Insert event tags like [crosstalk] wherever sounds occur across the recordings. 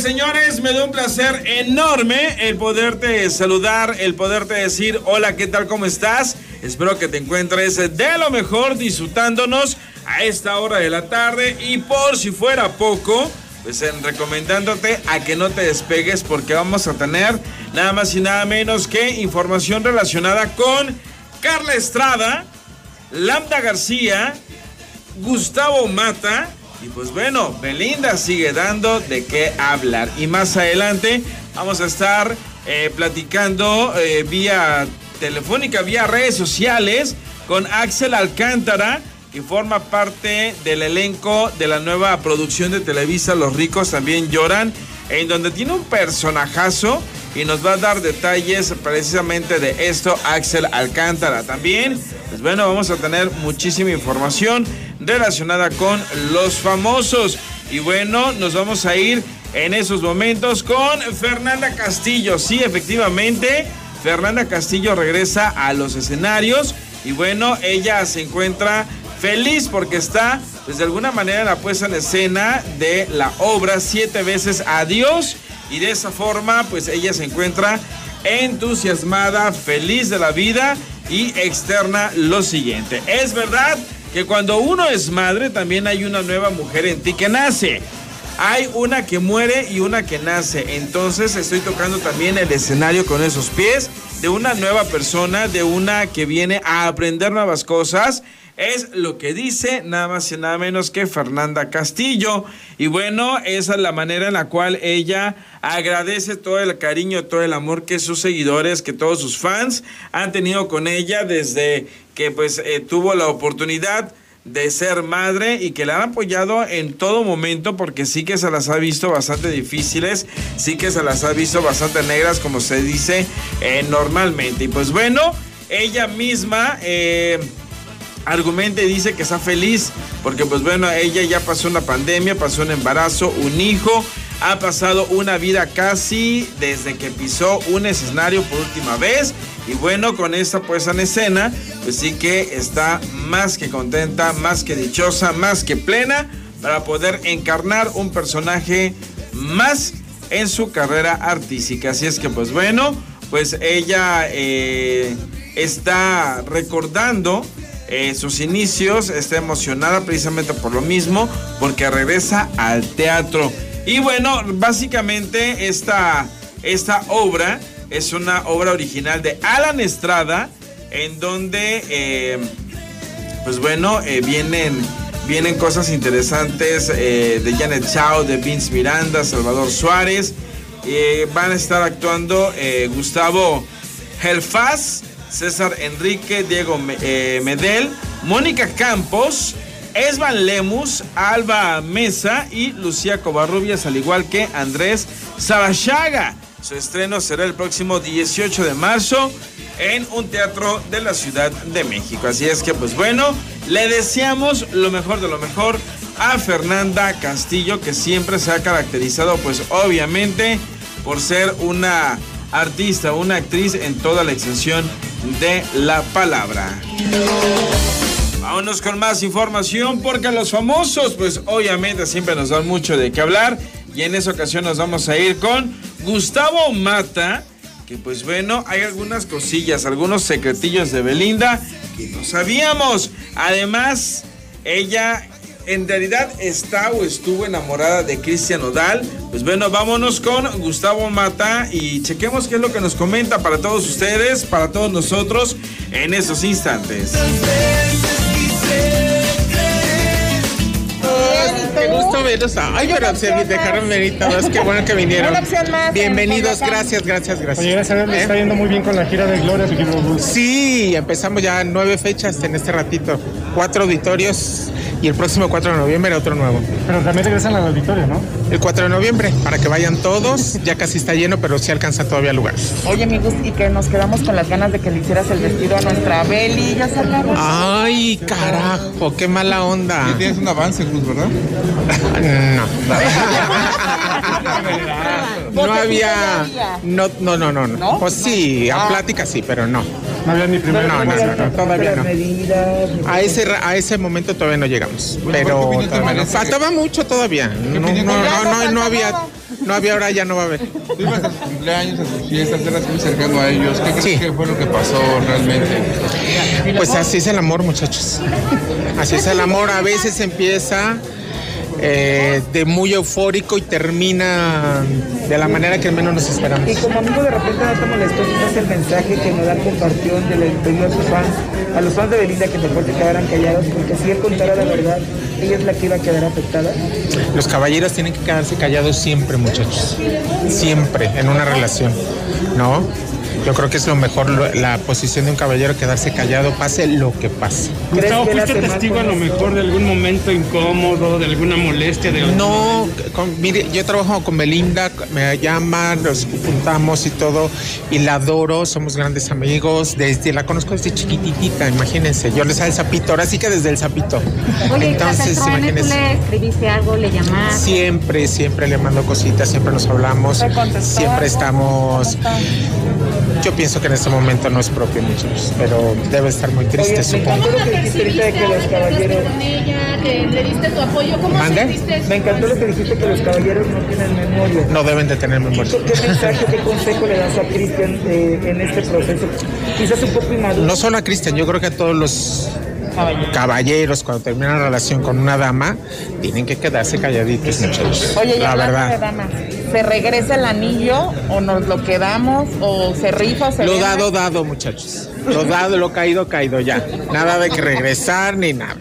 señores, me da un placer enorme el poderte saludar, el poderte decir hola, ¿qué tal? ¿Cómo estás? Espero que te encuentres de lo mejor disfrutándonos a esta hora de la tarde y por si fuera poco, pues en recomendándote a que no te despegues porque vamos a tener nada más y nada menos que información relacionada con Carla Estrada, Lambda García, Gustavo Mata y pues bueno, Belinda sigue dando de qué hablar. Y más adelante vamos a estar eh, platicando eh, vía telefónica, vía redes sociales con Axel Alcántara, que forma parte del elenco de la nueva producción de Televisa Los ricos también lloran, en donde tiene un personajazo y nos va a dar detalles precisamente de esto Axel Alcántara. También, pues bueno, vamos a tener muchísima información relacionada con los famosos. Y bueno, nos vamos a ir en esos momentos con Fernanda Castillo. Sí, efectivamente, Fernanda Castillo regresa a los escenarios y bueno, ella se encuentra feliz porque está, pues de alguna manera, en la puesta en escena de la obra Siete veces Adiós y de esa forma, pues ella se encuentra entusiasmada, feliz de la vida y externa lo siguiente. Es verdad que cuando uno es madre también hay una nueva mujer en ti que nace. Hay una que muere y una que nace. Entonces estoy tocando también el escenario con esos pies de una nueva persona, de una que viene a aprender nuevas cosas. Es lo que dice nada más y nada menos que Fernanda Castillo. Y bueno, esa es la manera en la cual ella agradece todo el cariño, todo el amor que sus seguidores, que todos sus fans han tenido con ella desde que pues eh, tuvo la oportunidad de ser madre y que la han apoyado en todo momento porque sí que se las ha visto bastante difíciles, sí que se las ha visto bastante negras como se dice eh, normalmente. Y pues bueno, ella misma eh, argumenta y dice que está feliz porque pues bueno, ella ya pasó una pandemia, pasó un embarazo, un hijo, ha pasado una vida casi desde que pisó un escenario por última vez y bueno, con esta puesta en escena, pues sí que está más que contenta, más que dichosa, más que plena para poder encarnar un personaje más en su carrera artística. Así es que pues bueno, pues ella eh, está recordando eh, sus inicios, está emocionada precisamente por lo mismo, porque regresa al teatro. Y bueno, básicamente esta, esta obra es una obra original de Alan Estrada, en donde, eh, pues bueno, eh, vienen, vienen cosas interesantes de Janet Chao, de Vince Miranda, Salvador Suárez. van a estar actuando Gustavo Helfaz, César Enrique, Diego Medel, Mónica Campos, Esban Lemus, Alba Mesa y Lucía Covarrubias, al igual que Andrés Sabachaga. Su estreno será el próximo 18 de marzo en un teatro de la Ciudad de México. Así es que, pues bueno, le deseamos lo mejor de lo mejor a Fernanda Castillo, que siempre se ha caracterizado, pues obviamente, por ser una artista, una actriz en toda la extensión de la palabra. Vámonos con más información porque los famosos, pues obviamente siempre nos dan mucho de qué hablar y en esa ocasión nos vamos a ir con Gustavo Mata, que pues bueno, hay algunas cosillas, algunos secretillos de Belinda que no sabíamos. Además, ella en realidad está o estuvo enamorada de Cristian Odal. Pues bueno, vámonos con Gustavo Mata y chequemos qué es lo que nos comenta para todos ustedes, para todos nosotros en estos instantes. Qué gusto verlos. Ay, pero se dejaron venir todos. Qué bueno que vinieron. Bienvenidos, gracias, gracias, gracias. Oye, gracias, ¿Eh? está yendo muy bien con la gira de Gloria. Sí, empezamos ya nueve fechas en este ratito. Cuatro auditorios y el próximo 4 de noviembre otro nuevo. Pero también regresan al auditorio, ¿no? El 4 de noviembre, para que vayan todos. Ya casi está lleno, pero sí alcanza todavía lugar. Oye, amigos, y que nos quedamos con las ganas de que le hicieras el vestido a nuestra Beli. Ya salgamos. Ay, carajo, qué mala onda. Tienes un avance, Cruz, ¿verdad? [laughs] no. no había. No, no, no, no. ¿No? Pues sí, a ah. plática sí, pero no. No había ni primero. No, no, no, todavía no. A ese, a ese momento todavía no llegamos. Pero faltaba mucho todavía. No, no, no, no, había. no había, ahora ya no va a haber. Tú ibas a sus cumpleaños, a sus fiestas, eras muy cercano a ellos. ¿Qué crees Sí. que fue lo que pasó realmente? Pues así es el amor, muchachos. Así es el amor. A veces empieza eh, de muy eufórico y termina de la manera que menos nos esperamos. Y como amigo de repente no te molestó quizás el mensaje que Nodal compartió de pidió a sus fans, a los fans de Belinda que mejor se quedaran callados, porque si él contara la verdad, ella es la que iba a quedar afectada. Los caballeros tienen que quedarse callados siempre, muchachos. Siempre, en una relación. ¿No? Yo creo que es lo mejor, lo- la posición de un caballero, quedarse callado, pase lo que pase. ¿Crees Gustavo, ¿fuiste testigo a lo mejor de algún momento incómodo, de alguna molestia? De No, con- mire, yo trabajo con Belinda, me llama, nos juntamos y todo, y la adoro, somos grandes amigos, desde la conozco desde chiquititita, imagínense, yo le sale el sapito, ahora sí que desde el sapito. Oye, Entonces, tú imagínense. le escribiste algo, le llamaste. Siempre, siempre le mando cositas, siempre nos hablamos, ¿Te contestó siempre estamos. Yo pienso que en este momento no es propio, muchachos, pero debe estar muy Oye, triste, me supongo. encantó lo que dijiste ahorita de que los caballeros... con ella, que le diste tu apoyo. ¿Cómo ¿Mande? sentiste eso? Me encantó lo que dijiste que los caballeros no tienen memoria. No deben de tener memoria. ¿Qué mensaje, qué consejo le das a Cristian eh, en este proceso? Quizás un poco inmaduro. No solo a Cristian, yo creo que a todos los caballeros cuando terminan una relación con una dama tienen que quedarse calladitos, muchachos. Oye, la hablando de verdad. damas, ¿se regresa el anillo o nos lo quedamos o se rifa o se Lo vende? dado, dado, muchachos. Lo dado, lo caído, caído ya. Nada de que regresar ni nada.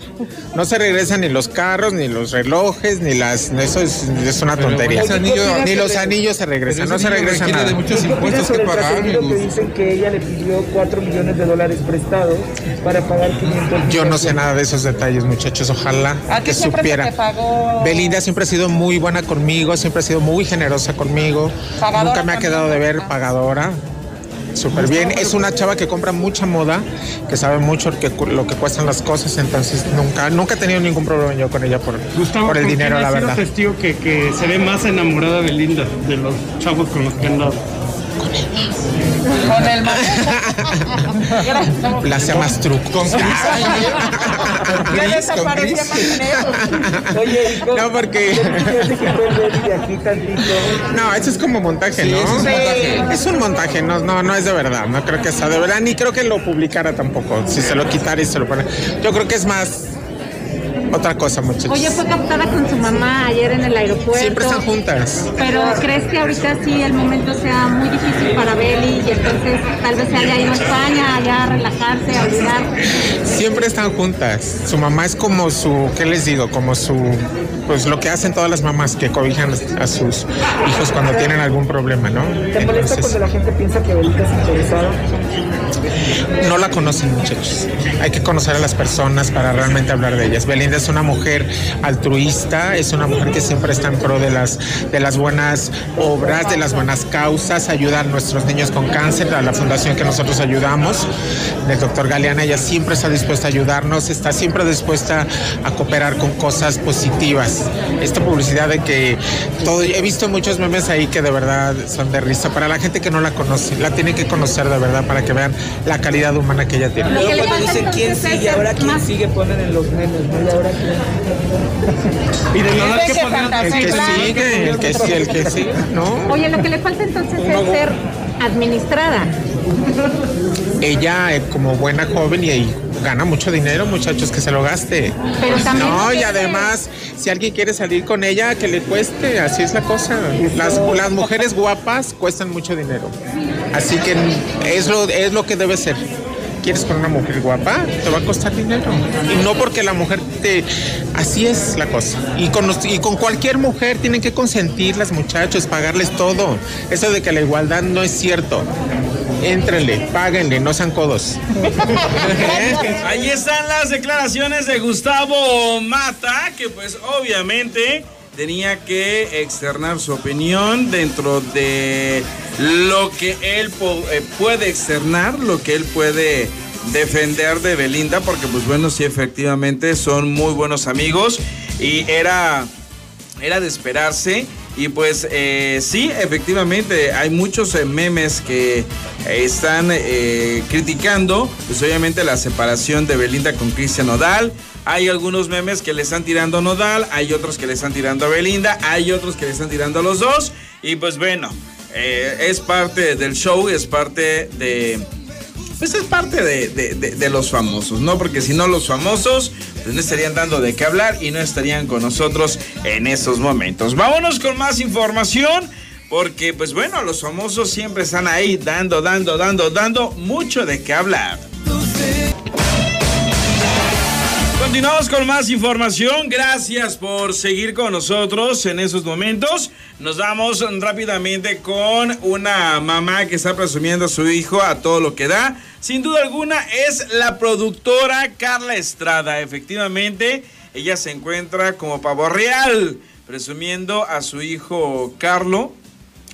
No se regresan ni los carros, ni los relojes, ni las. Eso es, es una tontería. anillo- ni los anillos se regresan, no se regresa nada. de muchos ¿Qué opinas impuestos que pagar, que dicen que ella le pidió 4 millones de dólares prestados para pagar 500 Yo no sé nada de esos detalles, muchachos. Ojalá ¿A ti que supiera. Belinda siempre ha sido muy buena conmigo, siempre ha sido muy generosa conmigo. Pagadora Nunca me ha quedado de ver pagadora. Súper bien. Es una chava que compra mucha moda, que sabe mucho lo que, lo que cuestan las cosas, entonces nunca, nunca he tenido ningún problema yo con ella por, Gustavo, por el ¿con dinero, quién la verdad. testigo que, que se ve más enamorada de Linda, de los chavos con los que Con el manejo. Gracias. La hace más truco. Con ay, Ya con desaparecía. Magneto. Oye, ¿y cómo- No, porque- ¿Qué te que fue el? No, eso es como montaje, ¿no? es un montaje. Es un montaje, no, no, no es de verdad. No creo que sea de verdad, ni creo que lo publicara tampoco. Si se lo quitara y se lo pone. Yo creo que es más otra cosa, muchachos. Oye, fue captada con su mamá ayer en el aeropuerto. Siempre están juntas. Pero ¿crees que ahorita sí el momento sea muy difícil para Beli y entonces tal vez se haya ido a España allá a relajarse, a olvidar? Siempre están juntas. Su mamá es como su, ¿qué les digo? Como su, pues lo que hacen todas las mamás que cobijan a sus hijos cuando tienen algún problema, ¿no? ¿Te molesta Entonces, cuando la gente piensa que Belinda es interesada? no la conocen muchachos. Hay que conocer a las personas para realmente hablar de ellas. Belinda es una mujer altruista, es una mujer que siempre está en pro de las, de las buenas obras, de las buenas causas, ayuda a nuestros niños con cáncer, a la fundación que nosotros ayudamos, del doctor Galeana, ella siempre está dispuesta a ayudarnos, está siempre dispuesta a cooperar con cosas positivas. Esta publicidad de que todo, he visto muchos memes ahí que de verdad son de risa. Para la gente que no la conoce, la tiene que conocer de verdad para que vean la calidad humana que ella tiene. Luego cuando dicen quién sigue, es ahora quién sigue, ponen en los memes, ¿no? Y ahora. Y de Nodal, Dicen ¿qué que El que sigue, el que sigue, el que sigue, ¿no? Oye, lo que le falta entonces es ser administrada. Ella, eh, como buena joven y, y gana mucho dinero, muchachos, que se lo gaste. Pero también No, y además, si alguien quiere salir con ella, que le cueste, así es la cosa. Las, las mujeres guapas cuestan mucho dinero. Así que es lo, es lo que debe ser. ¿Quieres con una mujer guapa? Te va a costar dinero. Y no porque la mujer te... Así es la cosa. Y con, cualquier mujer tienen que consentirlas, muchachos, pagarles todo. Eso de que la igualdad no es cierto. Éntrenle, páguenle, no sean codos. [laughs] Ahí están las declaraciones de Gustavo Mata, que pues obviamente tenía que externar su opinión dentro de lo que él eh, puede externar, lo que él puede defender de Belinda, porque pues bueno, sí efectivamente son muy buenos amigos y era era de esperarse. Y pues eh, sí, efectivamente, hay muchos eh, memes que están criticando, pues obviamente la separación de Belinda con Cristian Nodal. Hay algunos memes que le están tirando a Nodal, hay otros que le están tirando a Belinda, hay otros que le están tirando a los dos. Y pues bueno, eh, es parte del show, es parte de... Pues es parte de, de- de- los famosos, ¿no? Porque si no los famosos, pues no estarían dando de qué hablar y no estarían con nosotros en estos momentos. Vámonos con más información. Porque, pues bueno, los famosos siempre están ahí dando, dando, dando, dando mucho de qué hablar. Continuamos con más información. Gracias por seguir con nosotros en esos momentos. Nos vamos rápidamente con una mamá que está presumiendo a su hijo a todo lo que da. Sin duda alguna es la productora Carla Estrada. Efectivamente, ella se encuentra como pavo real, presumiendo a su hijo Carlo.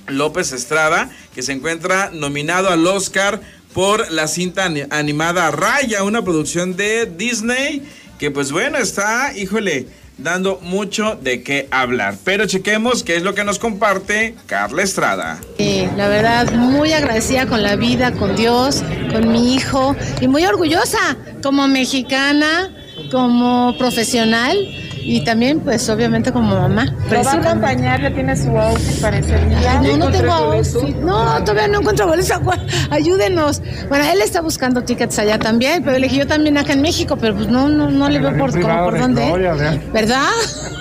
López Estrada, que se encuentra nominado al Oscar por la cinta ani- animada Raya, una producción de Disney, que pues bueno, está, híjole, dando mucho de qué hablar. Pero chequemos qué es lo que nos comparte Carla Estrada. Eh, la verdad, muy agradecida con la vida, con Dios, con mi hijo y muy orgullosa como mexicana, como profesional y también pues obviamente como mamá. ¿Lo va a acompañar? ¿Ya tiene su outfit para ese día? No, no ¿Encontró tengo outfit. No, todavía no encuentro boletos. [laughs] Agua- Ayúdenos. Bueno, él está buscando tickets allá también, pero le dije yo también acá en México, pero pues no, no, no le veo por, como por dónde. ¿Verdad?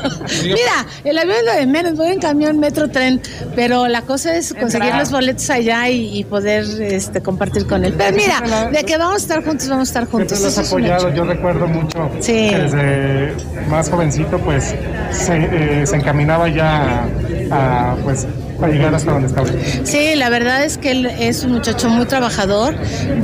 [laughs] Mira, el avión es lo de menos, voy en camión, metro, tren, pero la cosa es conseguir los boletos allá y, y poder este, compartir con él. Pero mira, de que vamos a estar juntos, vamos a estar juntos. Siempre los apoyado, yo recuerdo mucho Sí. que desde más pues se, eh, se encaminaba ya a, pues a llegar hasta donde está. Sí, la verdad es que él es un muchacho muy trabajador,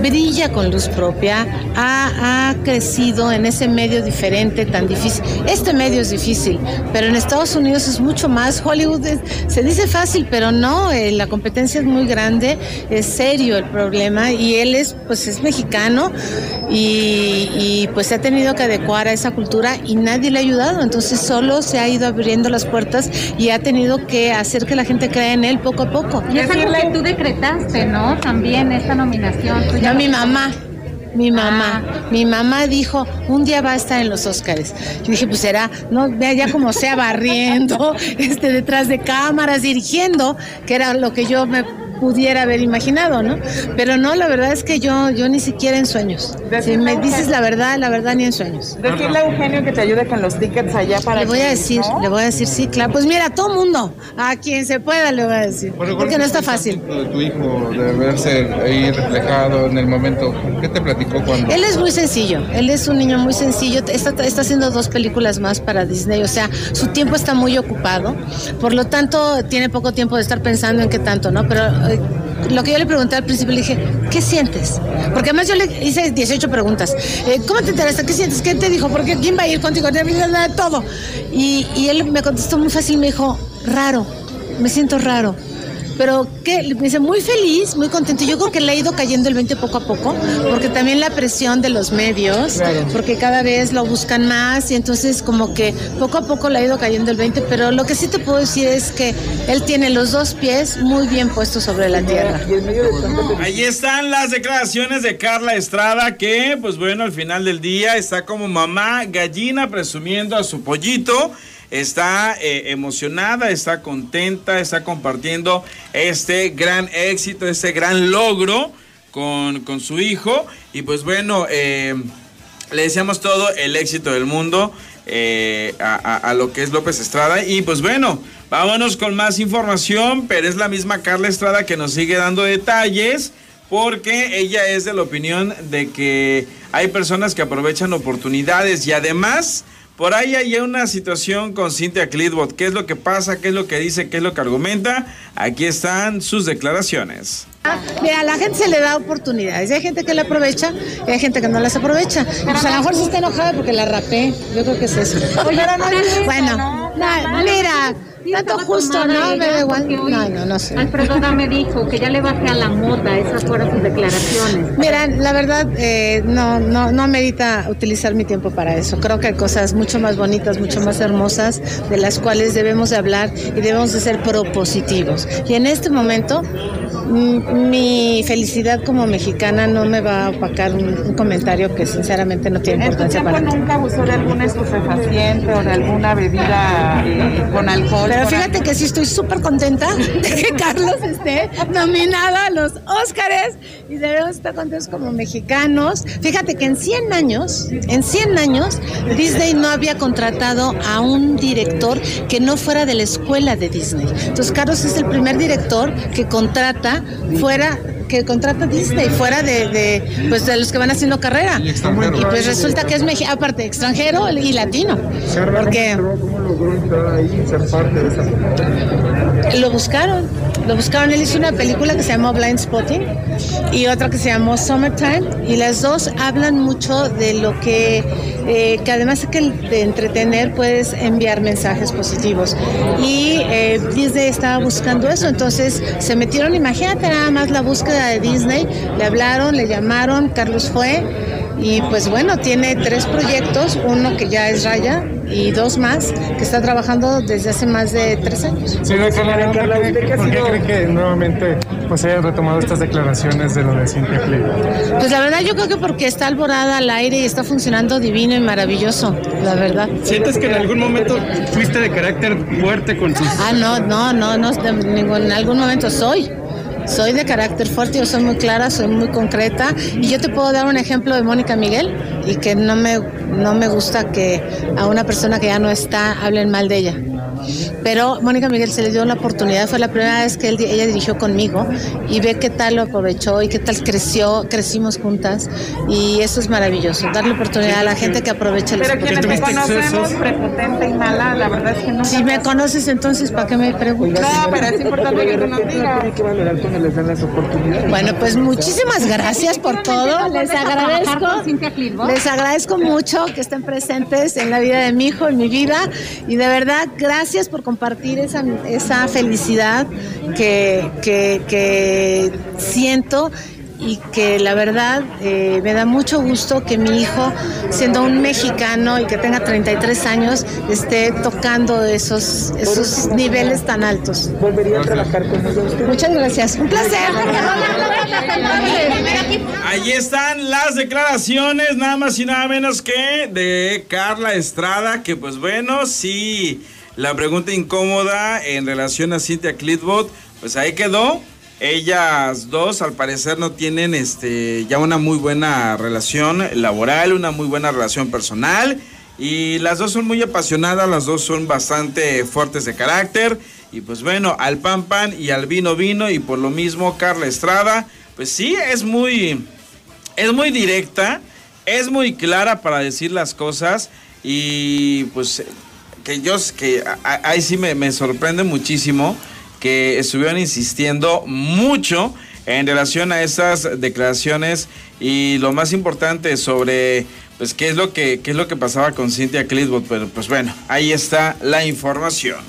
brilla con luz propia, ha, crecido en ese medio diferente, tan difícil. Este medio es difícil, pero en Estados Unidos es mucho más. Hollywood se dice fácil, pero no, eh, la competencia es muy grande, es serio el problema y él es, pues es mexicano y, y, pues se ha tenido que adecuar a esa cultura y nadie le ha ayudado, entonces solo se ha ido abriendo las puertas y ha tenido que hacer que la gente crea en él poco a poco. Y es algo que tú decretaste, ¿no? También esta nominación. Tú ya No, mi mamá. Mi mamá, mi mamá dijo, un día va a estar en los Óscares. Yo dije, pues será, no, vea ya como sea barriendo, [laughs] este, detrás de cámaras, dirigiendo, que era lo que yo me pudiera haber imaginado, ¿no? Pero no, la verdad es que yo, yo ni siquiera en sueños. Si me dices la verdad, la verdad ni en sueños. Decirle a Eugenio que te ayude con los tickets allá para Le voy a decir, ¿no? le voy a decir, sí, claro. Pues mira, a todo mundo, a quien se pueda le voy a decir. Porque no está fácil. De tu hijo, de verse ahí reflejado en el momento, ¿qué te platicó cuando? Él es muy sencillo, él es un niño muy sencillo, está, está haciendo dos películas más para Disney, o sea, su tiempo está muy ocupado, por lo tanto tiene poco tiempo de estar pensando en qué tanto, ¿no? Pero lo que yo le pregunté al principio, le dije, ¿qué sientes? Porque además yo le hice 18 preguntas, Eh, ¿cómo te enteraste? ¿Qué sientes? ¿Qué te dijo? ¿Por qué? ¿Quién va a ir contigo? Todo. Y, y él me contestó muy fácil, me dijo, raro, me siento raro. Pero que me dice muy feliz, muy contento. Yo creo que le ha ido cayendo el 20 poco a poco, porque también la presión de los medios, porque cada vez lo buscan más y entonces como que poco a poco le ha ido cayendo el 20, pero lo que sí te puedo decir es que él tiene los dos pies muy bien puestos sobre la tierra. Ahí están las declaraciones de Carla Estrada que, pues bueno, al final del día está como mamá gallina presumiendo a su pollito. Está eh, emocionada, está contenta, está compartiendo este gran éxito, este gran logro con, con su hijo. Y pues bueno, eh, le deseamos todo el éxito del mundo eh, a, a- a lo que es López Estrada. Y pues bueno, vámonos con más información, pero es la misma Carla Estrada que nos sigue dando detalles. Porque ella es de la opinión de que hay personas que aprovechan oportunidades y además por ahí hay una situación con Cynthia Clitwood. ¿Qué es lo que pasa? ¿Qué es lo que dice? ¿Qué es lo que argumenta? Aquí están sus declaraciones. Mira, a la gente se le da oportunidades. Hay gente que la aprovecha y hay gente que no las aprovecha. Pues a lo mejor se está enojada porque la rapé. Yo creo que es eso. Oye, no bueno, mira, tanto justo, ¿no? Me da igual. No, no, no sé. Alfredo me dijo que ya le bajé a la mota, esas fueron sus declaraciones. Mira, la verdad, eh, no, no, no amerita utilizar mi tiempo para eso. Creo que hay cosas mucho más bonitas, mucho más hermosas, de las cuales debemos de hablar y debemos de ser propositivos. Y en este momento, mm, mi felicidad como mexicana no me va a opacar un, un comentario que sinceramente no tiene ¿En tu importancia para mí. nunca abusó de algún estupefaciente o de alguna bebida eh, con alcohol? Pero fíjate que sí estoy súper contenta de que Carlos esté nominado a los Óscares y debemos estar contentos como mexicanos. Fíjate que en 100 años, en 100 años, Disney no había contratado a un director que no fuera de la escuela de Disney. Entonces Carlos es el primer director que contrata fuera que contrata Disney fuera de, de, pues de los que van haciendo carrera. Y pues resulta que es mexicano aparte extranjero y latino. Porque ¿Cómo logró entrar ahí y ser parte de esa lo buscaron, lo buscaron. Él hizo una película que se llamó Blind Spotting y otra que se llamó Summertime. Y las dos hablan mucho de lo que, eh, que además de, que de entretener puedes enviar mensajes positivos. Y eh, Disney estaba buscando eso, entonces se metieron, imagínate nada más la búsqueda de Disney, le hablaron, le llamaron, Carlos fue. Y pues bueno, tiene tres proyectos, uno que ya es Raya y dos más que está trabajando desde hace más de tres años. Señora Carla, ¿por qué, por qué cree que nuevamente pues hayan retomado estas declaraciones de lo de Cintia? Pues la verdad yo creo que porque está alborada al aire y está funcionando divino y maravilloso, la verdad. ¿Sientes que en algún momento fuiste de carácter fuerte con sus... Ah, no, no, no, no, en algún momento soy. Soy de carácter fuerte, yo soy muy clara, soy muy concreta y yo te puedo dar un ejemplo de Mónica Miguel y que no me, no me gusta que a una persona que ya no está hablen mal de ella. Pero Mónica Miguel se le dio la oportunidad, fue la primera vez que él- ella dirigió conmigo y ve qué tal lo aprovechó y qué tal creció, crecimos juntas y eso es maravilloso, darle oportunidad a la gente que aproveche las Pero quienes te oportunidades. conocemos, prepotente y mala, la verdad es que no. Si me conoces entonces, ¿para qué me preguntas? No, pero es importante que tú nos digas. Tiene que valorar cuando les dan las oportunidades. Bueno, pues muchísimas gracias por todo. Les agradezco. Les agradezco mucho que estén presentes en la vida de mi hijo, en mi vida. Y de verdad, gracias por compartir esa, esa felicidad que, que, que siento y que la verdad eh, me da mucho gusto que mi hijo, siendo un mexicano y que tenga 33 años, esté tocando esos, esos niveles tan altos. ¿Volvería a trabajar con? Muchas gracias. Un placer. Ahí están las declaraciones, nada más y nada menos que de Carla Estrada, que pues bueno, sí, la pregunta incómoda en relación a Cynthia Clitbot, pues ahí quedó. Ellas dos al parecer no tienen este ya una muy buena relación laboral, una muy buena relación personal y las dos son muy apasionadas, las dos son bastante fuertes de carácter y pues bueno, al pan pan y al vino vino y por lo mismo Carla Estrada, pues sí es muy es muy directa, es muy clara para decir las cosas y pues que yo que ahí sí me, me sorprende muchísimo que estuvieron insistiendo mucho en relación a esas declaraciones y lo más importante sobre pues qué es lo que qué es lo que pasaba con Cynthia Clitwood, pero pues bueno, ahí está la información.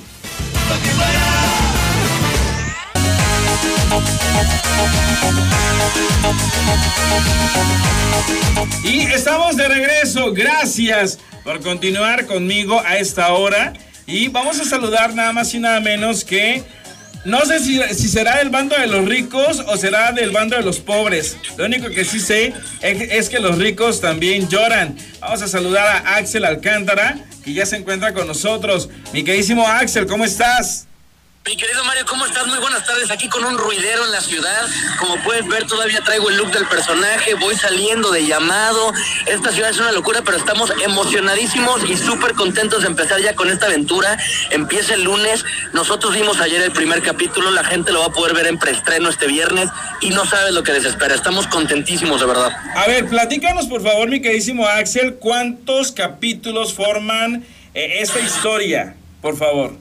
Y estamos de regreso. Gracias por continuar conmigo a esta hora. Y vamos a saludar nada más y nada menos que. No sé si, será del bando de los ricos o será del bando de los pobres. Lo único que sí sé es, es que los ricos también lloran. Vamos a saludar a Axel Alcántara, que ya se encuentra con nosotros. Mi queridísimo Axel, ¿cómo estás? Mi querido Mario, ¿cómo estás? Muy buenas tardes. Aquí con un ruidero en la ciudad. Como puedes ver, todavía traigo el look del personaje. Voy saliendo de llamado. Esta ciudad es una locura, pero estamos emocionadísimos y súper contentos de empezar ya con esta aventura. Empieza el lunes. Nosotros vimos ayer el primer capítulo. La gente lo va a poder ver en preestreno este viernes y no sabes lo que les espera. Estamos contentísimos, de verdad. A ver, platícanos por favor, mi queridísimo Axel, ¿cuántos capítulos forman eh, esta historia? Por favor.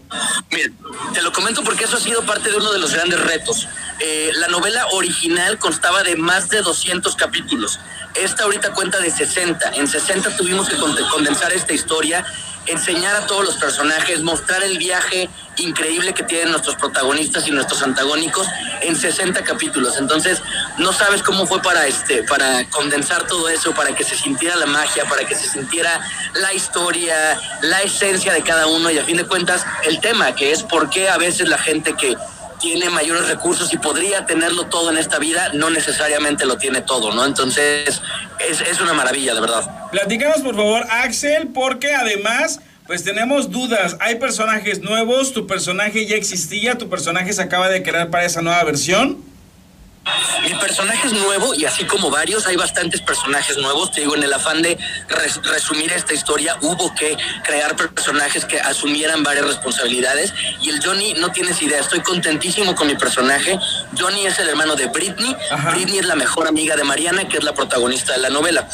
Mira, te lo comento porque eso ha sido parte de uno de los grandes retos. Eh, la novela original constaba de más de 200 capítulos. Esta ahorita cuenta de 60. En 60 tuvimos que con- condensar esta historia, enseñar a todos los personajes, mostrar el viaje increíble que tienen nuestros protagonistas y nuestros antagónicos en 60 capítulos. Entonces, no sabes cómo fue para este para condensar todo eso, para que se sintiera la magia, para que se sintiera la historia, la esencia de cada uno y a fin de cuentas el tema, que es por qué a veces la gente que tiene mayores recursos y podría tenerlo todo en esta vida, no necesariamente lo tiene todo, ¿no? Entonces, es, es una maravilla, de verdad. Platícanos, por favor, Axel, porque además, pues tenemos dudas. Hay personajes nuevos, tu personaje ya existía, tu personaje se acaba de crear para esa nueva versión. Mi personaje es nuevo y así como varios, hay bastantes personajes nuevos. Te digo, en el afán de res- resumir esta historia, hubo que crear personajes que asumieran varias responsabilidades. Y el Johnny, no tienes idea, estoy contentísimo con mi personaje. Johnny es el hermano de Britney. Britney es la mejor amiga de Mariana, que es la protagonista de la novela.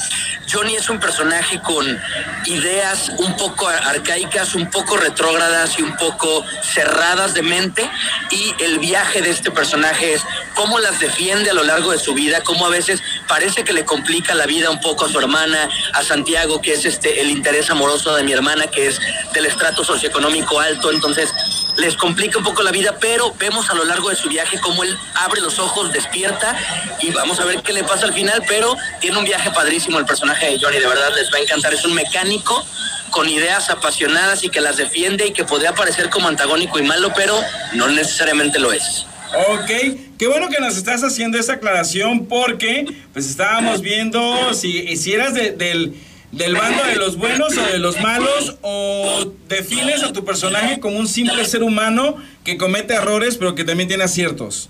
Johnny es un personaje con ideas un poco ar- arcaicas, un poco retrógradas y un poco cerradas de mente. Y el viaje de este personaje es cómo las defiende a lo largo de su vida, cómo a veces parece que le complica la vida un poco a su hermana, a Santiago, que es este el interés amoroso de mi hermana, que es del estrato socioeconómico alto, entonces les complica un poco la vida, pero vemos a lo largo de su viaje cómo él abre los ojos, despierta y vamos a ver qué le pasa al final, pero tiene un viaje padrísimo el personaje de Johnny, de verdad les va a encantar, es un mecánico con ideas apasionadas y que las defiende y que podría parecer como antagónico y malo, pero no necesariamente lo es. Ok, qué bueno que nos estás haciendo esa aclaración porque pues estábamos viendo si, si eras de- del, del bando de los buenos o de los malos o defines a tu personaje como un simple ser humano que comete errores pero que también tiene aciertos.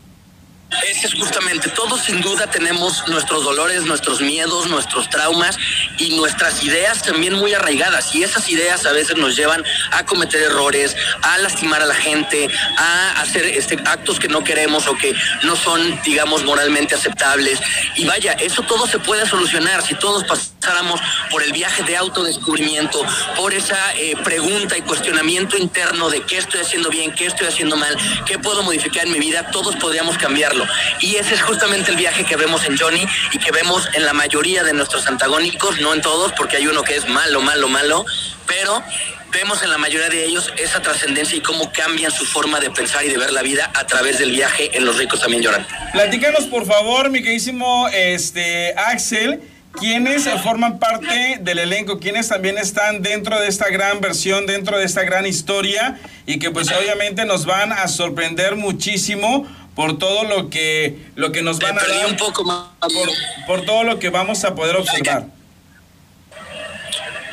Ese es justamente, todos sin duda tenemos nuestros dolores, nuestros miedos, nuestros traumas y nuestras ideas también muy arraigadas. Y esas ideas a veces nos llevan a cometer errores, a lastimar a la gente, a hacer este, actos que no queremos o que no son, digamos, moralmente aceptables. Y vaya, eso todo se puede solucionar si todos pasáramos por el viaje de autodescubrimiento, por esa eh, pregunta y cuestionamiento interno de qué estoy haciendo bien, qué estoy haciendo mal, qué puedo modificar en mi vida, todos podríamos cambiarlo. Y ese es justamente el viaje que vemos en Johnny y que vemos en la mayoría de nuestros antagónicos, no en todos, porque hay uno que es malo, malo, malo, pero vemos en la mayoría de ellos esa trascendencia y cómo cambian su forma de pensar y de ver la vida a través del viaje en Los ricos también lloran. Platícanos por favor, mi queridísimo este, Axel, quiénes forman parte del elenco, quiénes también están dentro de esta gran versión, dentro de esta gran historia y que pues obviamente nos van a sorprender muchísimo por todo lo que lo que nos van a dar un poco más por, por todo lo que vamos a poder observar.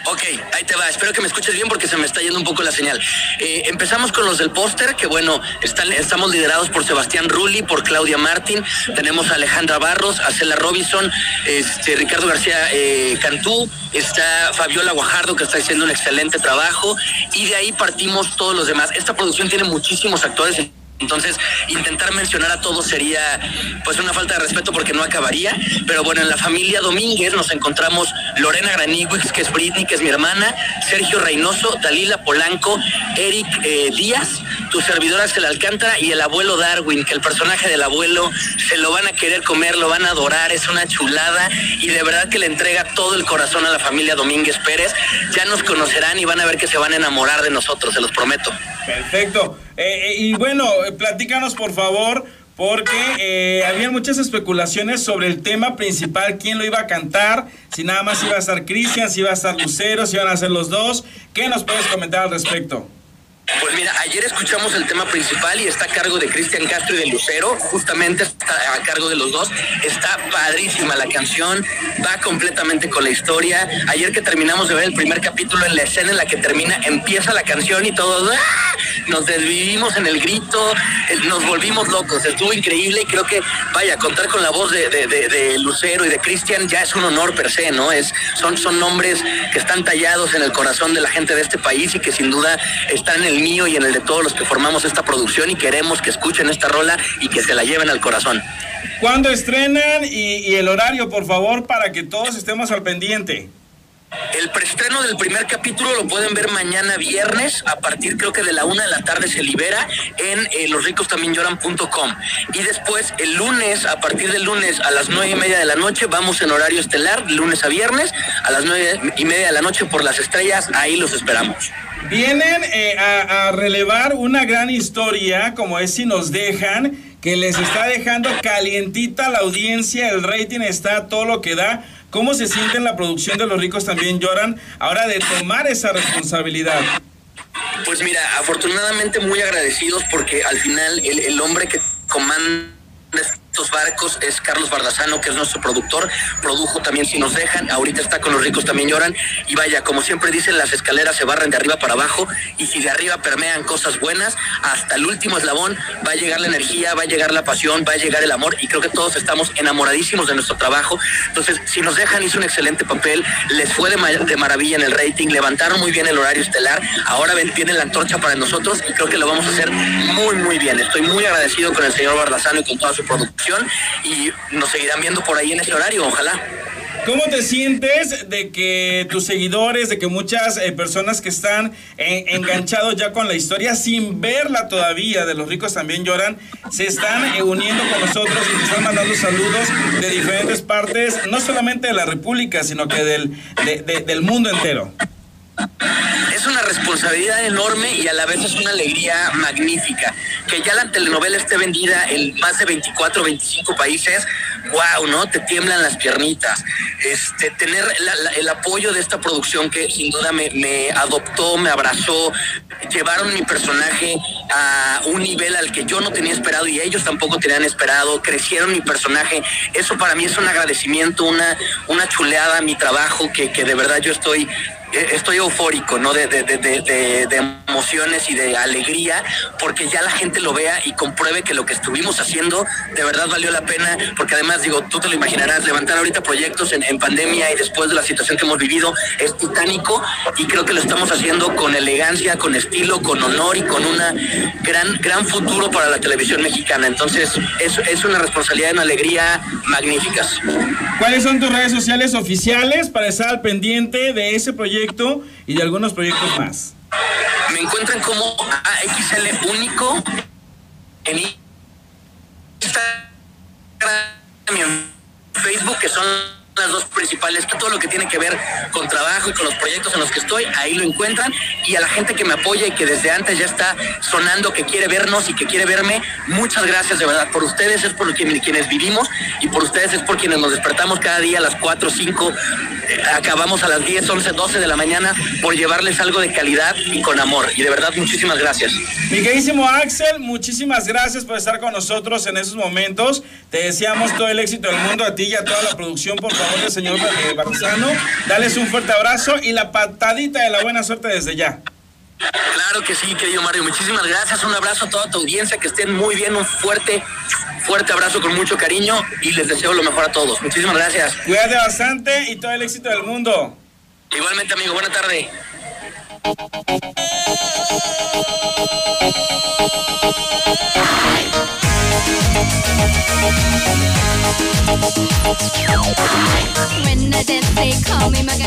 Ok, ahí te va. Espero que me escuches bien porque se me está yendo un poco la señal. Eh, empezamos con los del póster, que bueno, están, estamos liderados por Sebastián Rulli, por Claudia Martín. Tenemos a Alejandra Barros, a Cela Robinson, este, Ricardo García eh, Cantú, está Fabiola Guajardo, que está haciendo un excelente trabajo. Y de ahí partimos todos los demás. Esta producción tiene muchísimos actores. Entonces, intentar mencionar a todos sería pues una falta de respeto porque no acabaría. Pero bueno, en la familia Domínguez nos encontramos Lorena Graniwix, que es Britney, que es mi hermana, Sergio Reynoso, Dalila Polanco, Eric eh, Díaz, tu servidora Axel Alcántara y el abuelo Darwin, que el personaje del abuelo se lo van a querer comer, lo van a adorar, es una chulada y de verdad que le entrega todo el corazón a la familia Domínguez Pérez. Ya nos conocerán y van a ver que se van a enamorar de nosotros, se los prometo. Perfecto. Eh, eh, y bueno, eh, platícanos por favor, porque eh, había muchas especulaciones sobre el tema principal, quién lo iba a cantar, si nada más iba a estar Cristian, si iba a estar Lucero, si iban a ser los dos. ¿Qué nos puedes comentar al respecto? Pues mira, ayer escuchamos el tema principal y está a cargo de Cristian Castro y de Lucero, justamente está a cargo de los dos. Está padrísima la canción, va completamente con la historia. Ayer que terminamos de ver el primer capítulo, en la escena en la que termina, empieza la canción y todos ¡ah! nos desvivimos en el grito, nos volvimos locos, estuvo increíble y creo que, vaya, contar con la voz de- de Lucero y de Cristian ya es un honor per se, ¿no? Es, son, son nombres que están tallados en el corazón de la gente de este país y que sin duda están en el mío y en el de todos los que formamos esta producción y queremos que escuchen esta rola y que se la lleven al corazón. ¿Cuándo estrenan y, el horario, por favor, para que todos estemos al pendiente? El preestreno del primer capítulo lo pueden ver mañana viernes, a partir creo que de la una de la tarde se libera en eh, losricostambienlloran.com. Y después el lunes, a partir del lunes a las nueve y media de la noche, vamos en horario estelar, lunes a viernes, a las nueve y media de la noche por las estrellas, ahí los esperamos. Vienen eh, a, a relevar una gran historia, como es si nos dejan, que les está dejando calientita la audiencia, el rating está todo lo que da. ¿Cómo se siente en la producción de Los ricos también lloran ahora de tomar esa responsabilidad? Pues mira, afortunadamente muy agradecidos porque al final el, el hombre que comanda barcos es Carlos Bardazano, que es nuestro productor, produjo también Si nos dejan, ahorita está con los ricos también lloran, y vaya, como siempre dicen, las escaleras se barren de arriba para abajo, y si de arriba permean cosas buenas, hasta el último eslabón va a llegar la energía, va a llegar la pasión, va a llegar el amor, y creo que todos estamos enamoradísimos de nuestro trabajo, entonces si nos dejan hizo un excelente papel, les fue de, ma- de maravilla en el rating, levantaron muy bien el horario estelar, ahora ven, tiene la antorcha para nosotros, y creo que lo vamos a hacer muy, muy bien, estoy muy agradecido con el señor Bardazano y con toda su producción, y nos seguirán viendo por ahí en ese horario, ojalá. ¿Cómo te sientes de que tus seguidores, de que muchas eh, personas que están eh, enganchados ya con la historia sin verla todavía, de los ricos también lloran, se están eh, uniendo con nosotros y te están mandando saludos de diferentes partes, no solamente de la República, sino que del, de- de- del mundo entero? Es una responsabilidad enorme y a la vez es una alegría magnífica. Que ya la telenovela esté vendida en más de 24, 25 países, wow, ¿no? Te tiemblan las piernitas. Este, tener el apoyo de esta producción que sin duda me, me adoptó, me abrazó, llevaron mi personaje a un nivel al que yo no tenía esperado y ellos tampoco tenían esperado, crecieron mi personaje. Eso para mí es un agradecimiento, una, una chuleada a mi trabajo que, que de verdad yo estoy estoy eufórico, ¿no? De, de- de emociones y de alegría, porque ya la gente lo vea y compruebe que lo que estuvimos haciendo de verdad valió la pena, porque además, digo, tú te lo imaginarás, levantar ahorita proyectos en, en pandemia y después de la situación que hemos vivido es titánico y creo que lo estamos haciendo con elegancia, con estilo, con honor y con una gran, gran futuro para la televisión mexicana. Entonces, es, es una responsabilidad y una alegría magníficas. ¿Cuáles son tus redes sociales oficiales para estar al pendiente de ese proyecto y de algunos proyectos más? Me encuentran como AXL único en Instagram en Facebook, que son las dos principales, todo lo que tiene que ver con trabajo y con los proyectos en los que estoy, ahí lo encuentran. Y a la gente que me apoya y que desde antes ya está sonando, que quiere vernos y que quiere verme, muchas gracias de verdad. Por ustedes es por quien- quienes vivimos y por ustedes es por quienes nos despertamos cada día a las 4, 5, eh, acabamos a las 10, 11, 12 de la mañana por llevarles algo de calidad y con amor. Y de verdad, muchísimas gracias. Mi queridísimo Axel, muchísimas gracias por estar con nosotros en esos momentos. Te deseamos todo el éxito del mundo a ti y a toda la producción, por favor, del señor eh, Barzano. Dales un fuerte abrazo y la patadita de la buena suerte desde ya. Claro que sí, querido Mario. Muchísimas gracias. Un abrazo a toda tu audiencia. Que estén muy bien. Un fuerte, fuerte abrazo con mucho cariño. Y les deseo lo mejor a todos. Muchísimas gracias. Cuídate bastante y todo el éxito del mundo. Igualmente, amigo. Buena tarde.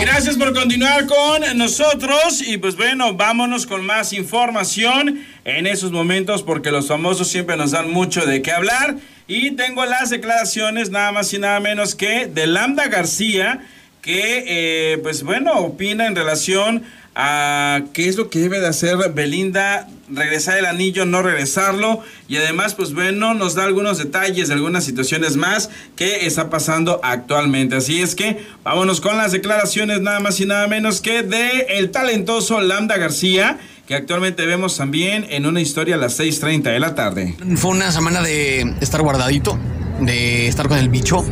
Gracias por continuar con nosotros y pues bueno, vámonos con más información en esos momentos porque los famosos siempre nos dan mucho de qué hablar y tengo las declaraciones nada más y nada menos que de Lambda García que eh, pues bueno opina en relación a qué es lo que debe de hacer Belinda, regresar el anillo, no regresarlo y además pues bueno nos da algunos detalles de algunas situaciones más que está pasando actualmente. Así es que vámonos con las declaraciones nada más y nada menos que de el talentoso Lambda García que actualmente vemos también en una historia a las 6.30 de la tarde. Fue una semana de estar guardadito, de estar con el bicho.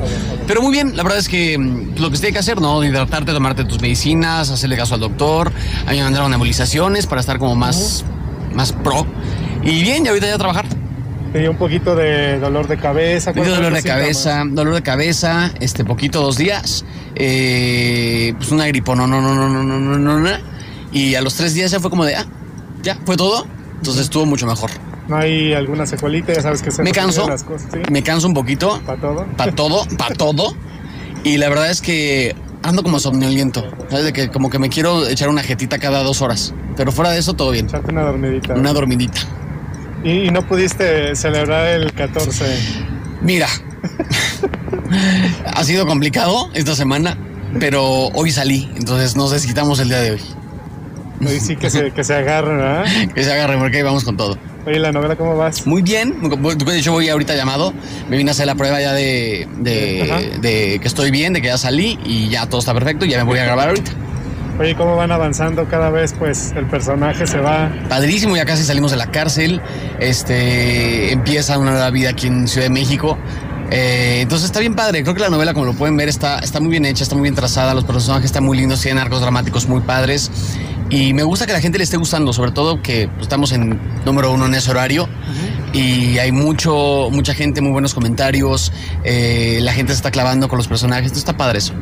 Pero muy bien, la verdad es que mm, lo que se tiene que hacer, ¿no? Hidratarte, tomarte tus medicinas, hacerle caso al doctor. A mí me mandaron nebulizaciones para estar como más, más pro. Y bien, y ahorita ya a trabajar. Tenía un poquito de dolor de cabeza. ¿cuáles dolor de cabeza, dolor de cabeza, este poquito dos días, eh, pues una gripo, no, no, no, no, no, no, no, no, no. Y a los tres días ya fue como de, ah, ya, fue todo. Entonces estuvo mucho mejor. No hay alguna secuelita, ya sabes que se Me canso, las cosas, ¿sí? me canso un poquito. ¿Para todo? Para todo, para todo. Y la verdad es que ando como somnoliento. ¿Sabes? De que como que me quiero echar una jetita cada dos horas. Pero fuera de eso, todo bien. Echarte una dormidita. Una dormidita. Y, y no pudiste celebrar el 14. Mira, [laughs] ha sido complicado esta semana, pero hoy salí. Entonces nos desquitamos el día de hoy. Hoy sí que se, que se agarren, ¿verdad? [laughs] que se agarre porque ahí vamos con todo. Oye, ¿la novela cómo vas? Muy bien, de hecho voy ahorita llamado, me vine a hacer la prueba ya de, de, de que estoy bien, de que ya salí y ya todo está perfecto y ya me voy a grabar ahorita. Oye, ¿cómo van avanzando cada vez? Pues el personaje se va. Padrísimo, ya casi salimos de la cárcel. Este empieza una nueva vida aquí en Ciudad de México. Eh, entonces está bien padre. Creo que la novela, como lo pueden ver, está, está muy bien hecha, está muy bien trazada. Los personajes están muy lindos, tienen arcos dramáticos muy padres. Y me gusta que la gente le esté gustando, sobre todo que pues, estamos en número uno en ese horario. Y hay mucho, mucha gente, muy buenos comentarios. Eh, la gente se está clavando con los personajes. Esto está padre eso.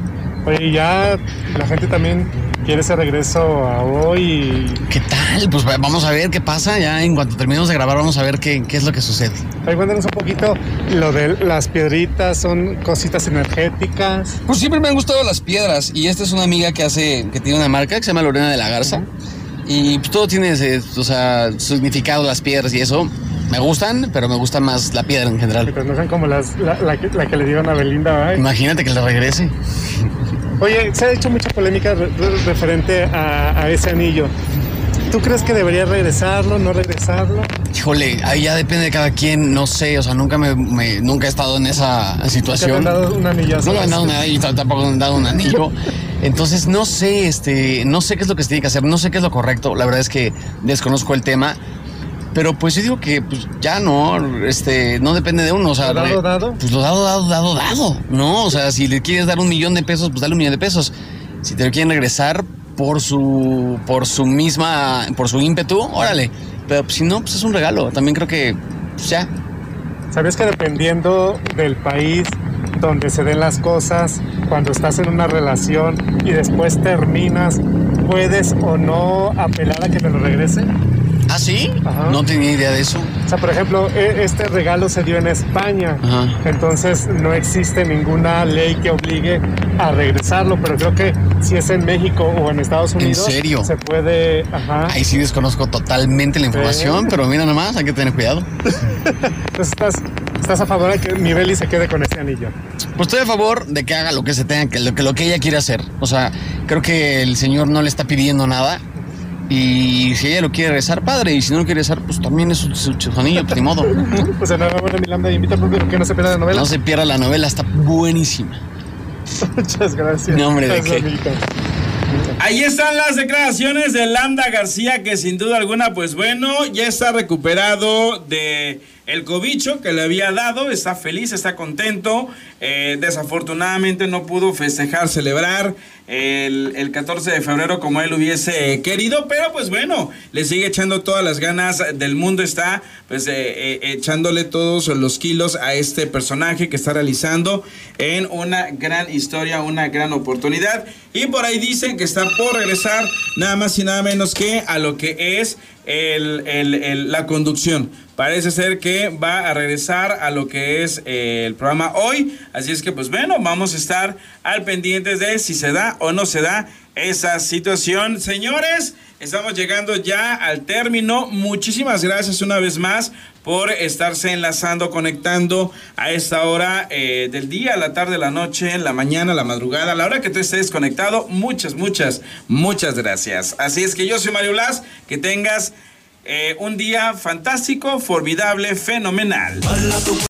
Oye, ya la gente también quiere ese regreso a hoy. ¿Qué tal? Pues vamos a ver qué pasa. Ya en cuanto terminemos de grabar, vamos a ver qué, qué es lo que sucede. Ahí cuéntanos un poquito lo de las piedritas, son cositas energéticas. Pues siempre me han gustado las piedras. Y esta es una amiga que hace, que tiene una marca que se llama Lorena de la Garza. Y pues todo tiene ese, o sea, significado, las piedras y eso. Me gustan, pero me gusta más la piedra en general. Sean como las, la, la que, la que le dieron a Belinda. Imagínate que le regrese. Oye, se ha hecho mucha polémica re- re- referente a, a ese anillo. ¿Tú crees que debería regresarlo, no regresarlo? Híjole, ahí ya depende de cada quien, no sé, o sea, nunca me, me- nunca he estado en esa situación. ¿Te han dado un anillazo? No me han dado un anillo, tampoco me han dado un anillo. Entonces no sé, este, no sé qué es lo que se tiene que hacer, no sé qué es lo correcto. La verdad es que desconozco el tema. Pero pues yo digo que pues ya no, este, no depende de uno. O sea, ¿Lo dado, dado? Pues lo dado, dado, dado, dado. No, o sea, si le quieres dar un millón de pesos, pues dale un millón de pesos. Si te lo quieren regresar por su, por su misma, por su ímpetu, órale. Pero pues, si no, pues es un regalo. También creo que, pues ya. ¿Sabes que dependiendo del país donde se den las cosas, cuando estás en una relación y después terminas, puedes o no apelar a que te lo regrese? ¿Ah, sí? No tenía idea de eso. O sea, por ejemplo, e- este regalo se dio en España, Ajá. entonces no existe ninguna ley que obligue a regresarlo, pero creo que si es en México o en Estados ¿En Unidos, serio? se puede, ajá. Ahí sí desconozco totalmente la información, Sí. pero mira nomás, hay que tener cuidado. [laughs] Entonces estás, estás a favor de que mi Beli se quede con ese anillo. Pues estoy a favor de que haga lo que se tenga, que lo que, lo que ella quiere hacer. O sea, creo que el señor no le está pidiendo nada. Y si ella lo quiere rezar, padre. Y si no lo quiere rezar, pues también es su, su, su anillo, pues ni modo. Pues enhorabuena, mi Lambda, invita público que no se pierda la novela. No se pierda la novela, está buenísima. [laughs] Muchas gracias. No, hombre, ¿de qué? Ahí están las declaraciones de Lambda García, que sin duda alguna, pues bueno, ya está recuperado de el cobicho que le había dado, está feliz, está contento. Eh, desafortunadamente no pudo festejar, celebrar el, el 14 de febrero como él hubiese querido, pero pues bueno, le sigue echando todas las ganas del mundo, está pues eh, eh, echándole todos los kilos a este personaje que está realizando en una gran historia, una gran oportunidad. Y por ahí dicen que está por regresar nada más y nada menos que a lo que es el- la conducción. Parece ser que va a regresar a lo que es eh, el programa hoy. Así es que, pues bueno, vamos a estar al pendiente de si se da o no se da esa situación. Señores, estamos llegando ya al término. Muchísimas gracias una vez más por estarse enlazando, conectando a esta hora eh, del día, la tarde, la noche, la mañana, la madrugada, la hora que tú estés conectado. Muchas, muchas, muchas gracias. Así es que yo soy Mario Blas. Que tengas eh, un día fantástico, formidable, fenomenal.